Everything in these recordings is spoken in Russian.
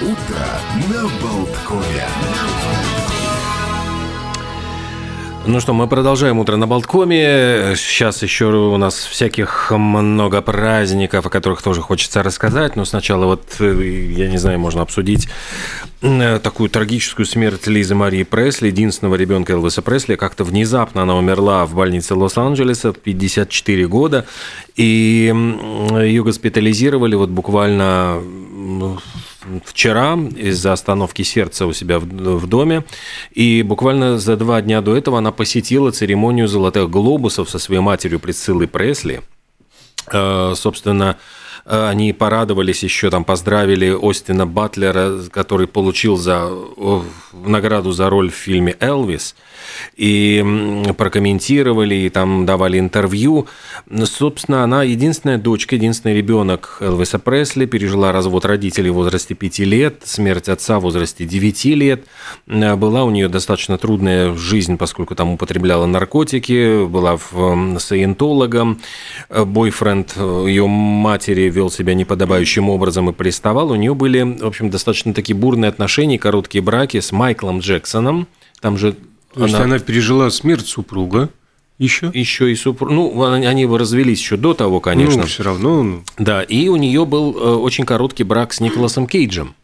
Утро на Болткове. Ну что, мы продолжаем утро на Болткоме. Сейчас еще у нас всяких много праздников, о которых тоже хочется рассказать. Но сначала вот, э, я не знаю, можно обсудить э, такую трагическую смерть Лизы Марии Пресли, единственного ребенка Элвиса Пресли. Как-то внезапно она умерла в больнице Лос-Анджелеса в 54 года. И ее госпитализировали вот буквально вчера из-за остановки сердца у себя в, в доме. И буквально за два дня до этого она посетила церемонию «Золотых глобусов» со своей матерью Присциллой Пресли. Э, собственно, они порадовались еще, там поздравили Остина Батлера, который получил за, награду за роль в фильме «Элвис» и прокомментировали, и там давали интервью. Собственно, она единственная дочка, единственный ребенок Элвиса Пресли, пережила развод родителей в возрасте 5 лет, смерть отца в возрасте 9 лет. Была у нее достаточно трудная жизнь, поскольку там употребляла наркотики, была саентологом, бойфренд ее матери вел себя неподобающим образом и приставал. У нее были, в общем, достаточно такие бурные отношения, короткие браки с Майклом Джексоном. Там же то она... есть она пережила смерть супруга еще? Еще и супруг. Ну, они его развелись еще до того, конечно. Ну, все равно. Ну. Да, и у нее был э, очень короткий брак с Николасом Кейджем.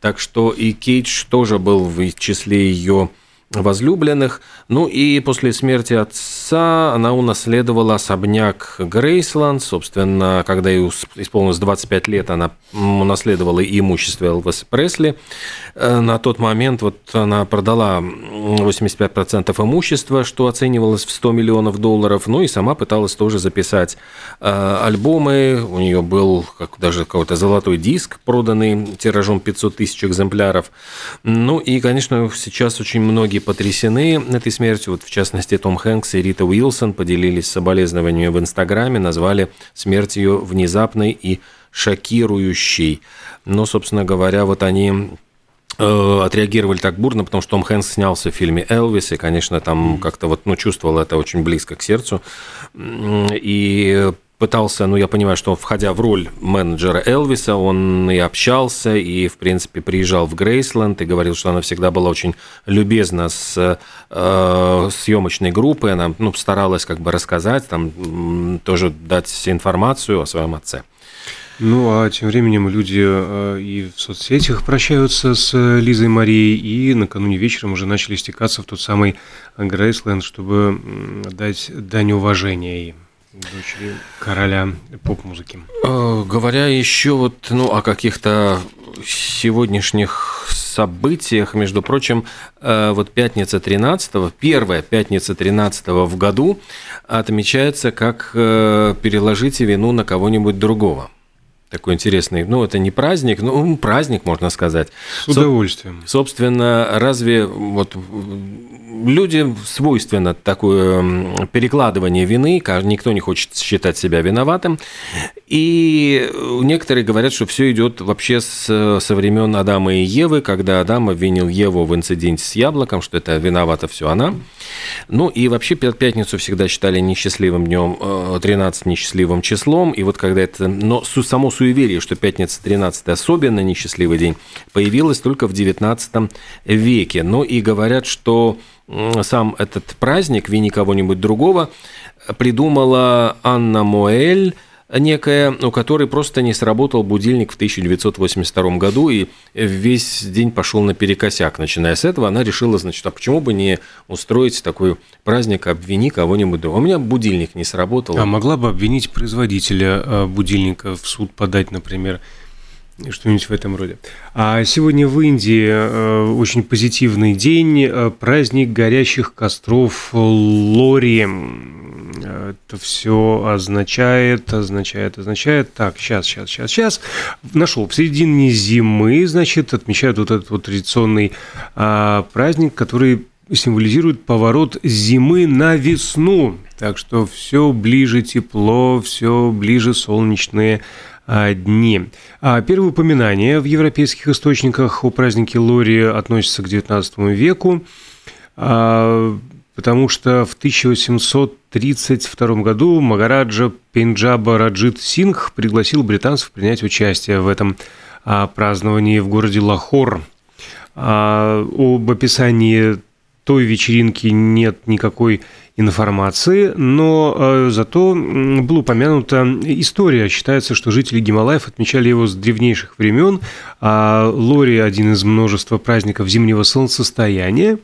Так что и Кейдж тоже был в числе ее возлюбленных. Ну и после смерти отца она унаследовала особняк Грейсланд. Собственно, когда ей исполнилось 25 лет, она унаследовала и имущество Элвиса Пресли. Э, на тот момент вот она продала 85% имущества, что оценивалось в 100 миллионов долларов. Ну и сама пыталась тоже записать э, альбомы. У нее был как, даже какой-то золотой диск, проданный тиражом 500 тысяч экземпляров. Ну и, конечно, сейчас очень многие потрясены этой смертью. Вот, в частности, Том Хэнкс и Рита Уилсон поделились соболезнованиями в Инстаграме, назвали смерть ее внезапной и шокирующей. Но, собственно говоря, вот они э, отреагировали так бурно, потому что Том Хэнкс снялся в фильме «Элвис», и, конечно, там как-то вот, ну, чувствовал это очень близко к сердцу. И пытался, ну, я понимаю, что входя в роль менеджера Элвиса, он и общался, и, в принципе, приезжал в Грейсленд и говорил, что она всегда была очень любезна с э, съемочной группой, она, ну, старалась как бы рассказать, там, тоже дать информацию о своем отце. Ну, а тем временем люди э, и в соцсетях прощаются с Лизой Марией, и накануне вечером уже начали стекаться в тот самый Грейсленд, чтобы дать дань уважения ей дочери короля поп-музыки. Э, говоря еще вот ну, о каких-то сегодняшних событиях, между прочим, э, вот пятница 13 первая пятница 13 в году отмечается как э, «переложите вину на кого-нибудь другого» такой интересный. Ну, это не праздник, ну, праздник, можно сказать. С удовольствием. Собственно, разве вот людям свойственно такое перекладывание вины, никто не хочет считать себя виноватым, и некоторые говорят, что все идет вообще с, со времен Адама и Евы, когда Адам обвинил Еву в инциденте с яблоком, что это виновата все она. Ну и вообще пятницу всегда считали несчастливым днем, 13 э, несчастливым числом, и вот когда это, но само суеверие, что пятница 13 особенно несчастливый день, появилось только в 19 веке. Ну и говорят, что сам этот праздник, вини кого-нибудь другого, придумала Анна Моэль, некая, у которой просто не сработал будильник в 1982 году, и весь день пошел наперекосяк. Начиная с этого, она решила, значит, а почему бы не устроить такой праздник, обвини кого-нибудь. У меня будильник не сработал. А могла бы обвинить производителя э, будильника в суд подать, например, что-нибудь в этом роде. А сегодня в Индии э, очень позитивный день, э, праздник горящих костров Лори. Это все означает, означает, означает. Так, сейчас, сейчас, сейчас, сейчас. Нашел. В середине зимы, значит, отмечают вот этот вот традиционный а, праздник, который символизирует поворот зимы на весну. Так что все ближе тепло, все ближе солнечные а, дни. А первые упоминания в европейских источниках о празднике Лори относятся к XIX веку, а, потому что в 1832 году Магараджа Пенджаба Раджит Сингх пригласил британцев принять участие в этом праздновании в городе Лахор. Об описании той вечеринки нет никакой информации, но э, зато была упомянута история. Считается, что жители Гималаев отмечали его с древнейших времен, а Лори – один из множества праздников зимнего солнцестояния,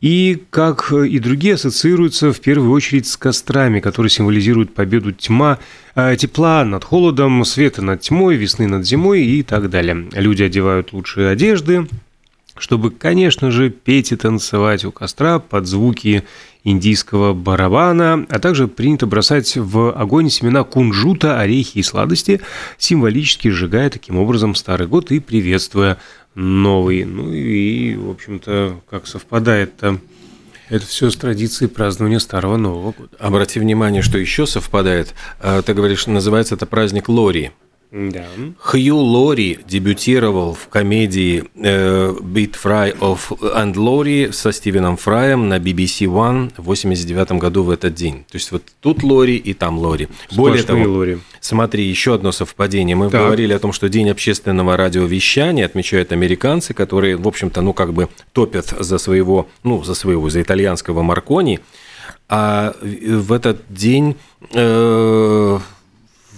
и, как и другие, ассоциируется в первую очередь с кострами, которые символизируют победу тьма, э, тепла над холодом, света над тьмой, весны над зимой и так далее. Люди одевают лучшие одежды, чтобы, конечно же, петь и танцевать у костра под звуки индийского барабана, а также принято бросать в огонь семена кунжута, орехи и сладости, символически сжигая таким образом старый год и приветствуя новый. Ну и, в общем-то, как совпадает-то это все с традицией празднования Старого Нового года. Обрати внимание, что еще совпадает. А, ты говоришь, называется это праздник Лори. Да. Хью Лори дебютировал в комедии э, Beat Fry of and Лори со Стивеном Фраем на BBC One в 89 году в этот день. То есть вот тут Лори и там Лори. Более того, Лори. смотри, еще одно совпадение. Мы так. говорили о том, что День общественного радиовещания отмечают американцы, которые, в общем-то, ну как бы топят за своего, ну за своего, за итальянского Маркони. А в этот день э,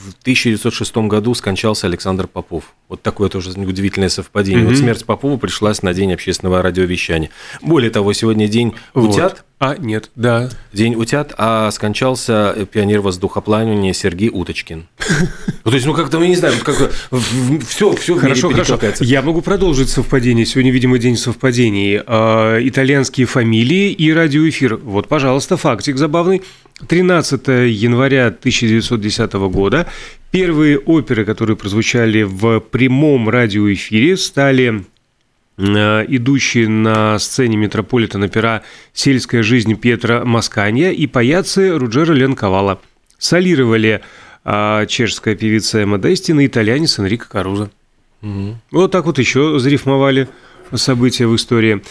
в 1906 году скончался Александр Попов. Вот такое тоже удивительное совпадение. Mm-hmm. Вот смерть Попова пришлась на День общественного радиовещания. Более того, сегодня день утят. Вот. А, нет, да. День утят, а скончался пионер воздухоплавания Сергей Уточкин. Ну, то есть, ну, как-то, мы не знаю, как все, все Хорошо, хорошо. Я могу продолжить совпадение. Сегодня, видимо, день совпадений. А, итальянские фамилии и радиоэфир. Вот, пожалуйста, фактик забавный. 13 января 1910 года первые оперы, которые прозвучали в прямом радиоэфире, стали э, идущие на сцене Метрополитена пера «Сельская жизнь» Петра Масканья и паяцы Руджера Ленковала. Солировали а, чешская певица Эмма Дестин и итальянец Энрико Каруза. Угу. Вот так вот еще зарифмовали события в истории.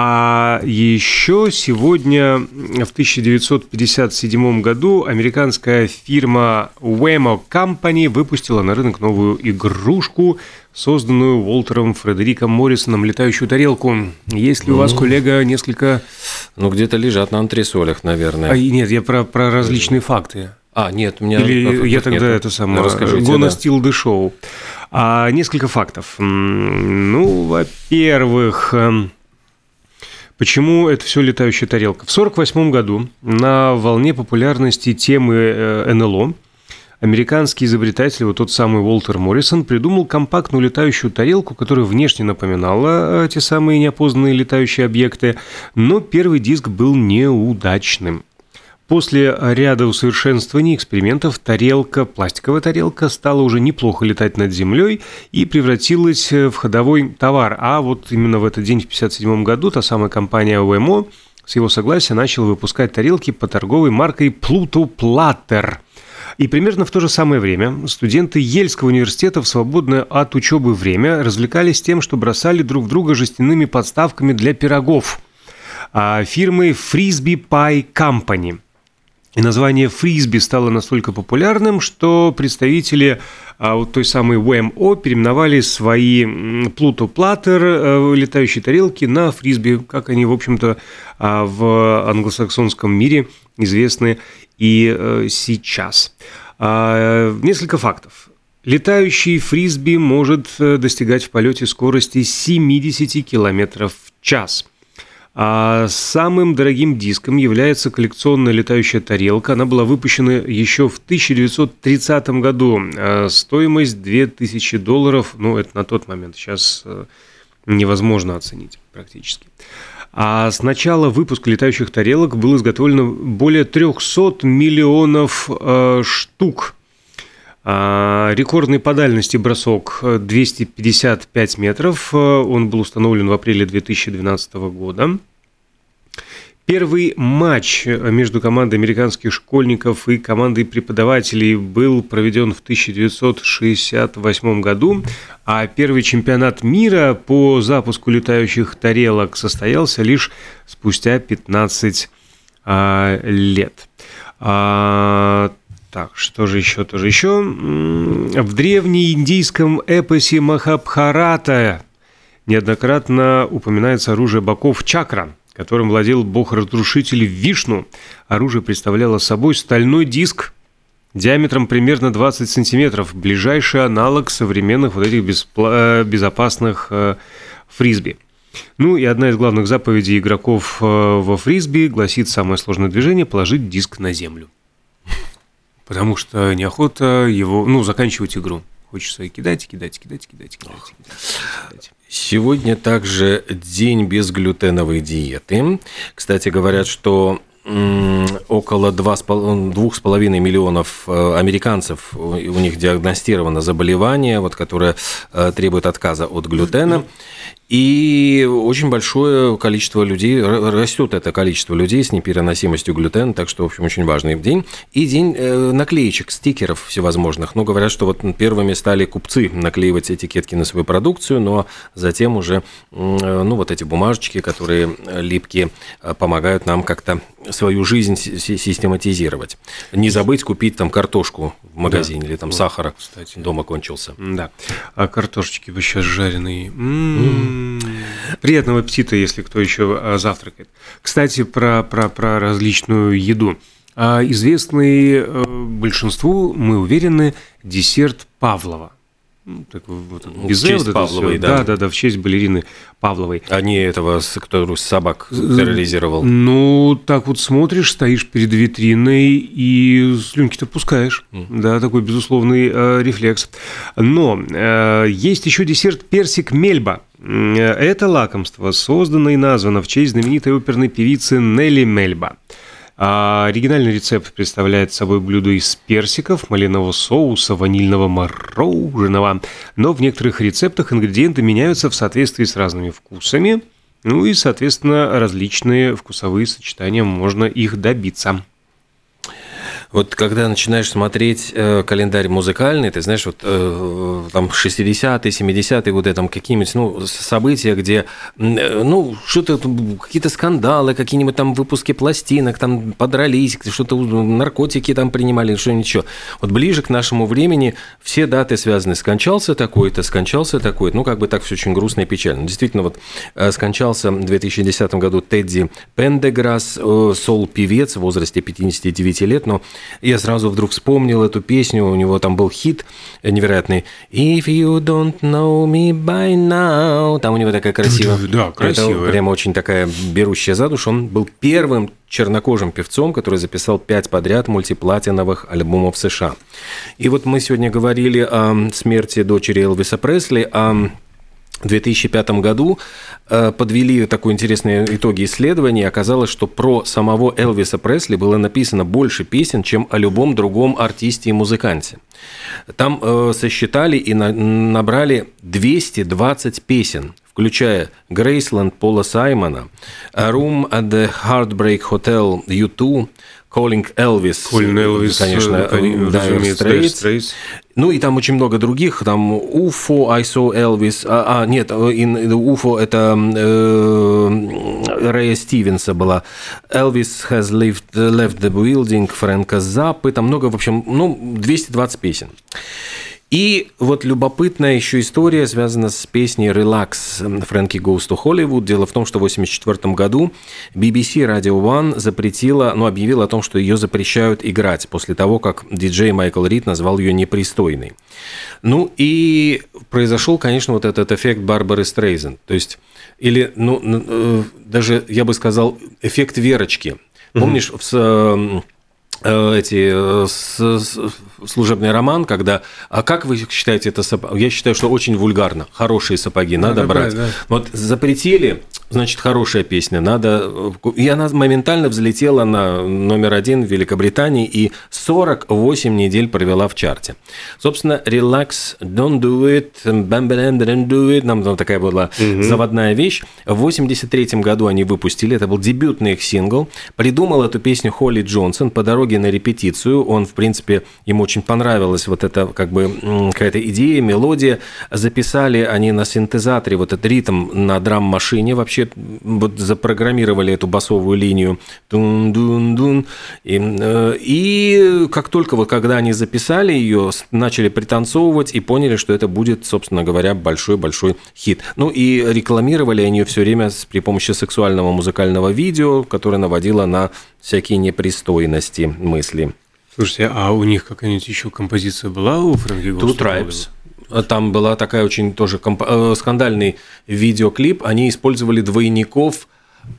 А еще сегодня, в 1957 году, американская фирма Wemo Company выпустила на рынок новую игрушку, созданную Уолтером Фредериком Моррисоном «Летающую тарелку». Есть ли у вас, ну. коллега, несколько... Ну, где-то лежат на антресолях, наверное. А, нет, я про, про различные факты. А, нет, у меня... Или я тогда нет. это самое... Расскажите, Gonna да. Steal the Show. А, несколько фактов. Ну, во-первых... Почему это все летающая тарелка? В 1948 году на волне популярности темы э, НЛО американский изобретатель, вот тот самый Уолтер Моррисон, придумал компактную летающую тарелку, которая внешне напоминала э, те самые неопознанные летающие объекты, но первый диск был неудачным. После ряда усовершенствований экспериментов тарелка, пластиковая тарелка стала уже неплохо летать над землей и превратилась в ходовой товар. А вот именно в этот день, в 1957 году, та самая компания ОМО с его согласия начала выпускать тарелки по торговой маркой Pluto Platter. И примерно в то же самое время студенты Ельского университета в свободное от учебы время развлекались тем, что бросали друг друга жестяными подставками для пирогов а фирмы Frisbee Pie Company – и название фрисби стало настолько популярным, что представители а, вот той самой ВМО переименовали свои Плуто Платтер, э, летающие тарелки, на фрисби, как они, в общем-то, а, в англосаксонском мире известны и э, сейчас. А, несколько фактов. Летающий фрисби может э, достигать в полете скорости 70 км в час – а самым дорогим диском является коллекционная летающая тарелка. Она была выпущена еще в 1930 году. А стоимость 2000 долларов, ну, это на тот момент, сейчас э, невозможно оценить практически. А с начала выпуска летающих тарелок было изготовлено более 300 миллионов э, штук. А, рекордный по дальности бросок 255 метров. Он был установлен в апреле 2012 года. Первый матч между командой американских школьников и командой преподавателей был проведен в 1968 году, а первый чемпионат мира по запуску летающих тарелок состоялся лишь спустя 15 а, лет. А, Так, что же еще, тоже еще? В древнеиндийском эпосе Махабхарата неоднократно упоминается оружие боков чакра, которым владел бог-разрушитель Вишну. Оружие представляло собой стальной диск диаметром примерно 20 сантиметров, ближайший аналог современных вот этих беспла- безопасных э, фрисби. Ну и одна из главных заповедей игроков э, во фрисби гласит самое сложное движение – положить диск на землю. Потому что неохота его, ну, заканчивать игру. Хочется кидать, кидать, кидать, кидать, кидать, кидать. Сегодня также день безглютеновой диеты. Кстати, говорят, что около 2,5 миллионов э, американцев, у них диагностировано заболевание, вот, которое э, требует отказа от глютена. И очень большое количество людей, растет это количество людей с непереносимостью глютена, так что, в общем, очень важный день. И день э, наклеечек, стикеров всевозможных. Ну, говорят, что вот первыми стали купцы наклеивать этикетки на свою продукцию, но затем уже, ну, вот эти бумажечки, которые липкие, помогают нам как-то свою жизнь систематизировать. Не забыть купить там картошку в магазине да. или там вот, сахара кстати. дома кончился. Да. А картошечки бы сейчас жареные. М-м-м. Приятного аппетита, если кто еще а, завтракает. Кстати, про, про, про различную еду. А, известный э, большинству, мы уверены, десерт Павлова. Ну, такой вот без в честь вот Павловой, да. Да, да, да, в честь балерины Павловой. А не этого, который собак терроризировал. Ну, так вот смотришь, стоишь перед витриной и слюнки-то пускаешь. Mm. Да, такой безусловный э, рефлекс. Но э, есть еще десерт персик Мельба. Это лакомство создано и названо в честь знаменитой оперной певицы Нелли Мельба. А оригинальный рецепт представляет собой блюдо из персиков, малинового соуса, ванильного мороженого. Но в некоторых рецептах ингредиенты меняются в соответствии с разными вкусами. Ну и, соответственно, различные вкусовые сочетания можно их добиться. Вот когда начинаешь смотреть э, календарь музыкальный, ты знаешь, вот э, там 60-е, 70-е годы, там какие-нибудь ну, события, где, э, ну, что-то, какие-то скандалы, какие-нибудь там выпуски пластинок, там подрались, что-то наркотики там принимали, что-нибудь еще. Вот ближе к нашему времени все даты связаны. Скончался такой-то, скончался такой-то. Ну, как бы так все очень грустно и печально. Действительно, вот э, скончался в 2010 году Тедди Пендеграсс, э, сол-певец в возрасте 59 лет, но я сразу вдруг вспомнил эту песню, у него там был хит невероятный «If you don't know me by now», там у него такая красивая. Да, красивая. Это прямо очень такая берущая за душу. Он был первым чернокожим певцом, который записал пять подряд мультиплатиновых альбомов США. И вот мы сегодня говорили о смерти дочери Элвиса Пресли, о 2005 году э, подвели такой интересные итоги исследований. Оказалось, что про самого Элвиса Пресли было написано больше песен, чем о любом другом артисте и музыканте. Там э, сосчитали и набрали 220 песен, включая «Грейсленд» Пола Саймона, «A Room at the Heartbreak Hotel» U2, Calling Elvis, Calling Elvis, конечно, э, да, Straits. Ну и там очень много других, там UFO, I saw Elvis, а, а нет, in, UFO это э, Рэя Стивенса была, Elvis has lived, left the building, Фрэнка Заппы, там много, в общем, ну, 220 песен. И вот любопытная еще история связана с песней «Relax» Фрэнки to Hollywood. Дело в том, что в 1984 году BBC Radio One запретила, ну, объявила о том, что ее запрещают играть после того, как диджей Майкл Рид назвал ее непристойной. Ну и произошел, конечно, вот этот эффект Барбары Стрейзен. То есть, или, ну, э, даже, я бы сказал, эффект Верочки. Помнишь, в Э, эти э, с, с, служебный роман, когда, а как вы считаете это сапоги? Я считаю, что очень вульгарно. Хорошие сапоги надо, надо брать. брать да. Вот запретили, значит, хорошая песня, надо... И она моментально взлетела на номер один в Великобритании и 48 недель провела в чарте. Собственно, Relax, Don't Do It, Bam Bam Don't Do It, нам там такая была угу. заводная вещь. В 83 году они выпустили, это был дебютный их сингл. Придумал эту песню Холли Джонсон по дороге на репетицию. Он, в принципе, ему очень понравилась вот эта как бы какая-то идея, мелодия. Записали они на синтезаторе вот этот ритм на драм-машине вообще вот запрограммировали эту басовую линию. Дун-дун-дун. И, э, и как только вот когда они записали ее, начали пританцовывать и поняли, что это будет, собственно говоря, большой-большой хит. Ну и рекламировали они ее все время при помощи сексуального музыкального видео, которое наводило на всякие непристойности мысли. Слушайте, а у них какая-нибудь еще композиция была у Фрэнки Two Tribes. Там была такая очень тоже комп... Э, скандальный видеоклип. Они использовали двойников,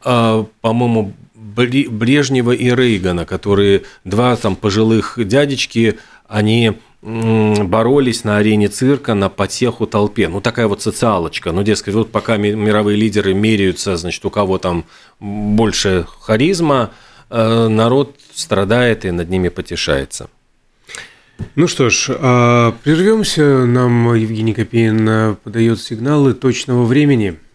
э, по-моему, Брежнева и Рейгана, которые два там пожилых дядечки, они боролись на арене цирка на потеху толпе. Ну, такая вот социалочка. Ну, дескать, вот пока мировые лидеры меряются, значит, у кого там больше харизма, народ страдает и над ними потешается. Ну что ж, а, прервемся. Нам Евгений Копейн подает сигналы точного времени –